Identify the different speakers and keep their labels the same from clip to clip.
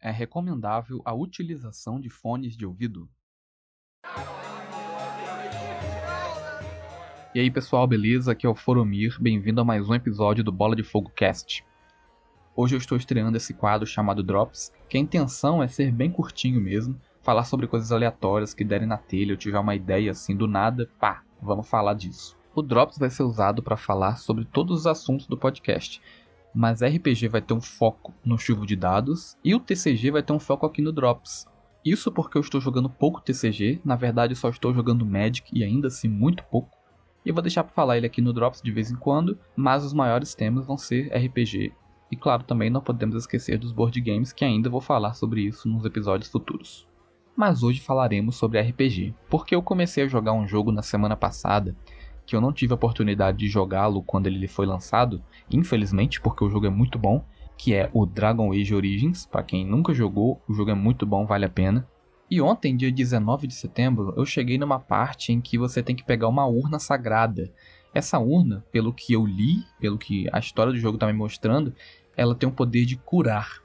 Speaker 1: É recomendável a utilização de fones de ouvido. E aí pessoal, beleza? Aqui é o Foromir, bem-vindo a mais um episódio do Bola de Fogo Cast. Hoje eu estou estreando esse quadro chamado Drops, que a intenção é ser bem curtinho mesmo, falar sobre coisas aleatórias que derem na telha, eu tiver uma ideia assim do nada, pá, vamos falar disso. O Drops vai ser usado para falar sobre todos os assuntos do podcast, mas RPG vai ter um foco no chuvo de dados e o TCG vai ter um foco aqui no Drops. Isso porque eu estou jogando pouco TCG, na verdade só estou jogando Magic e ainda assim muito pouco. Eu vou deixar para falar ele aqui no Drops de vez em quando, mas os maiores temas vão ser RPG. E claro, também não podemos esquecer dos board games, que ainda vou falar sobre isso nos episódios futuros. Mas hoje falaremos sobre RPG, porque eu comecei a jogar um jogo na semana passada que eu não tive a oportunidade de jogá-lo quando ele foi lançado, infelizmente, porque o jogo é muito bom, que é o Dragon Age Origins. Para quem nunca jogou, o jogo é muito bom, vale a pena. E ontem, dia 19 de setembro, eu cheguei numa parte em que você tem que pegar uma urna sagrada. Essa urna, pelo que eu li, pelo que a história do jogo está me mostrando, ela tem o poder de curar.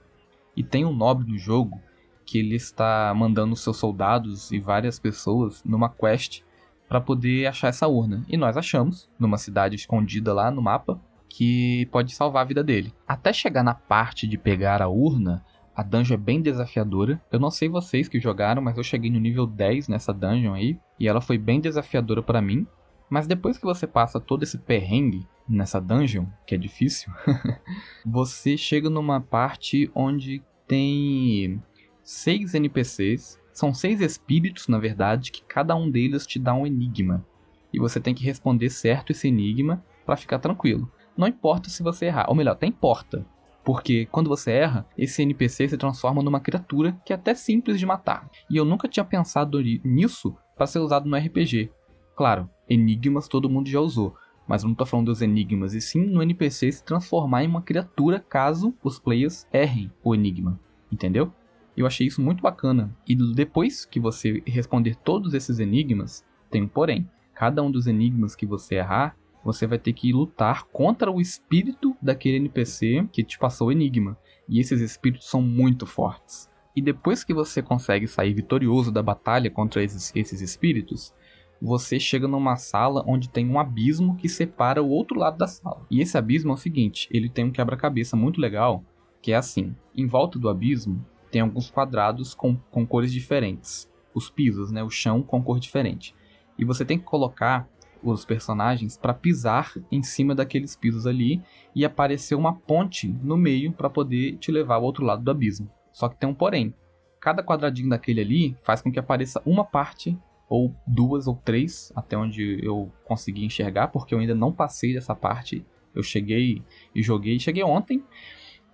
Speaker 1: E tem um nobre no jogo que ele está mandando seus soldados e várias pessoas numa quest para poder achar essa urna. E nós achamos, numa cidade escondida lá no mapa, que pode salvar a vida dele. Até chegar na parte de pegar a urna, a dungeon é bem desafiadora. Eu não sei vocês que jogaram, mas eu cheguei no nível 10 nessa dungeon aí, e ela foi bem desafiadora para mim. Mas depois que você passa todo esse perrengue nessa dungeon, que é difícil, você chega numa parte onde tem seis NPCs são seis espíritos, na verdade, que cada um deles te dá um enigma. E você tem que responder certo esse enigma para ficar tranquilo. Não importa se você errar, ou melhor, até importa. Porque quando você erra, esse NPC se transforma numa criatura que é até simples de matar. E eu nunca tinha pensado nisso para ser usado no RPG. Claro, enigmas todo mundo já usou, mas eu não estou falando dos enigmas, e sim no NPC se transformar em uma criatura caso os players errem o enigma. Entendeu? Eu achei isso muito bacana. E depois que você responder todos esses enigmas, tem um porém. Cada um dos enigmas que você errar, você vai ter que lutar contra o espírito daquele NPC que te passou o enigma. E esses espíritos são muito fortes. E depois que você consegue sair vitorioso da batalha contra esses, esses espíritos, você chega numa sala onde tem um abismo que separa o outro lado da sala. E esse abismo é o seguinte: ele tem um quebra-cabeça muito legal, que é assim: em volta do abismo tem alguns quadrados com, com cores diferentes. Os pisos, né? O chão com cor diferente. E você tem que colocar os personagens para pisar em cima daqueles pisos ali e aparecer uma ponte no meio para poder te levar ao outro lado do abismo. Só que tem um porém. Cada quadradinho daquele ali faz com que apareça uma parte ou duas ou três, até onde eu consegui enxergar, porque eu ainda não passei dessa parte. Eu cheguei e joguei, cheguei ontem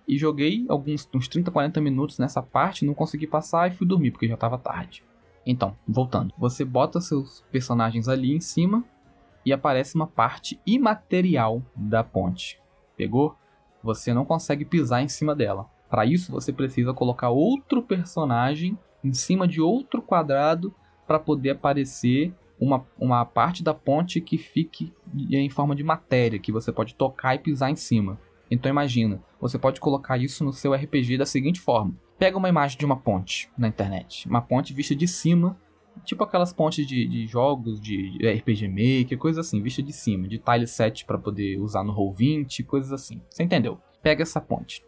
Speaker 1: e joguei alguns uns 30, 40 minutos nessa parte, não consegui passar e fui dormir porque já estava tarde. Então, voltando. Você bota seus personagens ali em cima e aparece uma parte imaterial da ponte. Pegou? Você não consegue pisar em cima dela. Para isso, você precisa colocar outro personagem em cima de outro quadrado para poder aparecer uma, uma parte da ponte que fique em forma de matéria, que você pode tocar e pisar em cima. Então imagina, você pode colocar isso no seu RPG da seguinte forma: pega uma imagem de uma ponte na internet, uma ponte vista de cima, tipo aquelas pontes de, de jogos de RPG Maker, coisa assim, vista de cima, de tile set para poder usar no Roll20, coisas assim. Você entendeu? Pega essa ponte.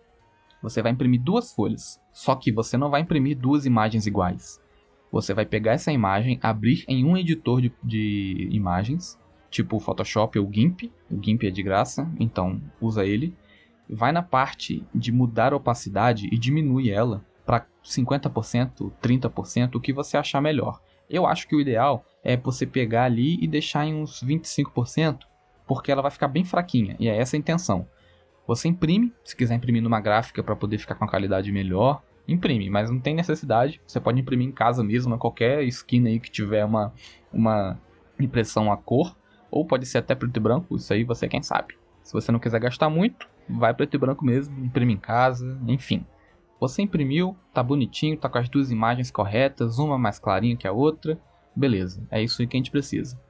Speaker 1: Você vai imprimir duas folhas, só que você não vai imprimir duas imagens iguais. Você vai pegar essa imagem, abrir em um editor de, de imagens, tipo Photoshop ou GIMP. O GIMP é de graça, então usa ele vai na parte de mudar a opacidade e diminui ela para 50%, 30%, o que você achar melhor. Eu acho que o ideal é você pegar ali e deixar em uns 25%, porque ela vai ficar bem fraquinha, e é essa a intenção. Você imprime, se quiser imprimir numa gráfica para poder ficar com a qualidade melhor, imprime, mas não tem necessidade. Você pode imprimir em casa mesmo, em qualquer esquina aí que tiver uma, uma impressão a cor, ou pode ser até preto e branco, isso aí você quem sabe. Se você não quiser gastar muito, vai preto e branco mesmo, imprime em casa, enfim. Você imprimiu, tá bonitinho, tá com as duas imagens corretas, uma mais clarinha que a outra, beleza, é isso aí que a gente precisa.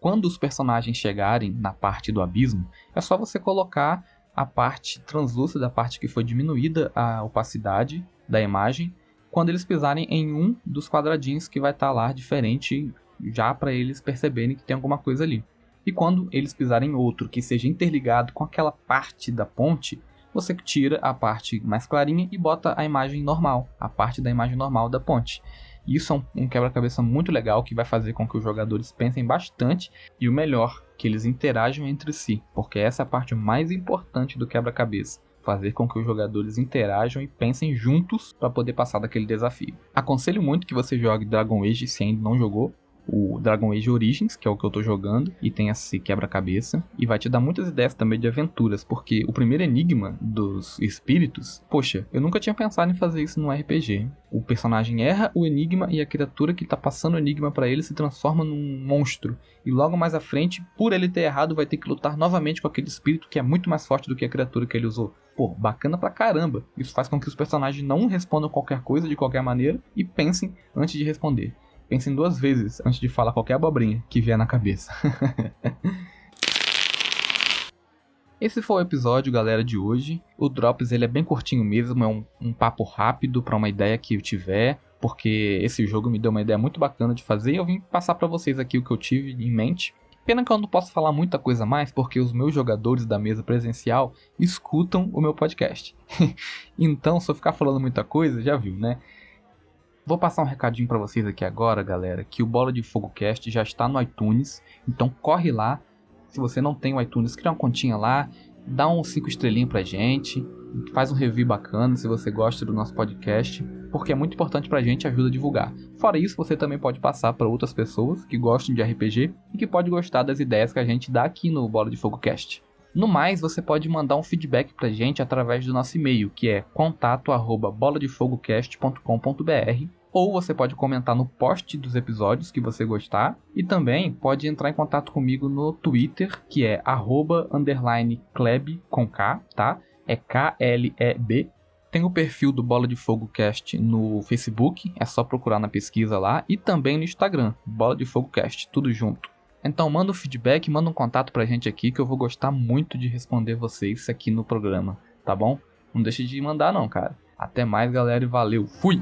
Speaker 1: Quando os personagens chegarem na parte do abismo, é só você colocar a parte translúcida, a parte que foi diminuída a opacidade, da imagem quando eles pisarem em um dos quadradinhos que vai estar tá lá diferente, já para eles perceberem que tem alguma coisa ali. E quando eles pisarem em outro que seja interligado com aquela parte da ponte, você tira a parte mais clarinha e bota a imagem normal, a parte da imagem normal da ponte. Isso é um, um quebra-cabeça muito legal que vai fazer com que os jogadores pensem bastante e o melhor, que eles interajam entre si, porque essa é a parte mais importante do quebra-cabeça fazer com que os jogadores interajam e pensem juntos para poder passar daquele desafio. Aconselho muito que você jogue Dragon Age se ainda não jogou, o Dragon Age Origins, que é o que eu tô jogando, e tem esse quebra-cabeça, e vai te dar muitas ideias também de aventuras, porque o primeiro enigma dos espíritos, poxa, eu nunca tinha pensado em fazer isso no RPG. O personagem erra o enigma e a criatura que tá passando o enigma para ele se transforma num monstro, e logo mais à frente, por ele ter errado, vai ter que lutar novamente com aquele espírito que é muito mais forte do que a criatura que ele usou. Pô, bacana pra caramba. Isso faz com que os personagens não respondam qualquer coisa de qualquer maneira e pensem antes de responder. Pensem duas vezes antes de falar qualquer abobrinha que vier na cabeça. Esse foi o episódio, galera, de hoje. O Drops ele é bem curtinho mesmo, é um, um papo rápido para uma ideia que eu tiver, porque esse jogo me deu uma ideia muito bacana de fazer e eu vim passar para vocês aqui o que eu tive em mente. Pena que eu não posso falar muita coisa mais, porque os meus jogadores da mesa presencial escutam o meu podcast. então, se eu ficar falando muita coisa, já viu, né? Vou passar um recadinho para vocês aqui agora, galera, que o Bola de Fogo Cast já está no iTunes, então corre lá. Se você não tem o iTunes, cria uma continha lá, dá um 5 estrelinhas pra gente, faz um review bacana se você gosta do nosso podcast, porque é muito importante pra gente e ajuda a divulgar. Fora isso, você também pode passar para outras pessoas que gostam de RPG e que pode gostar das ideias que a gente dá aqui no Bola de Fogo Cast. No mais, você pode mandar um feedback pra gente através do nosso e-mail, que é contato@boladefogocast.com.br, ou você pode comentar no post dos episódios que você gostar, e também pode entrar em contato comigo no Twitter, que é @kleb com K, tá? É K L E B. Tem o perfil do Bola de Fogo Cast no Facebook, é só procurar na pesquisa lá, e também no Instagram, Bola de Fogo Cast, tudo junto. Então manda um feedback, manda um contato pra gente aqui que eu vou gostar muito de responder vocês aqui no programa, tá bom? Não deixe de mandar não, cara. Até mais, galera, e valeu. Fui!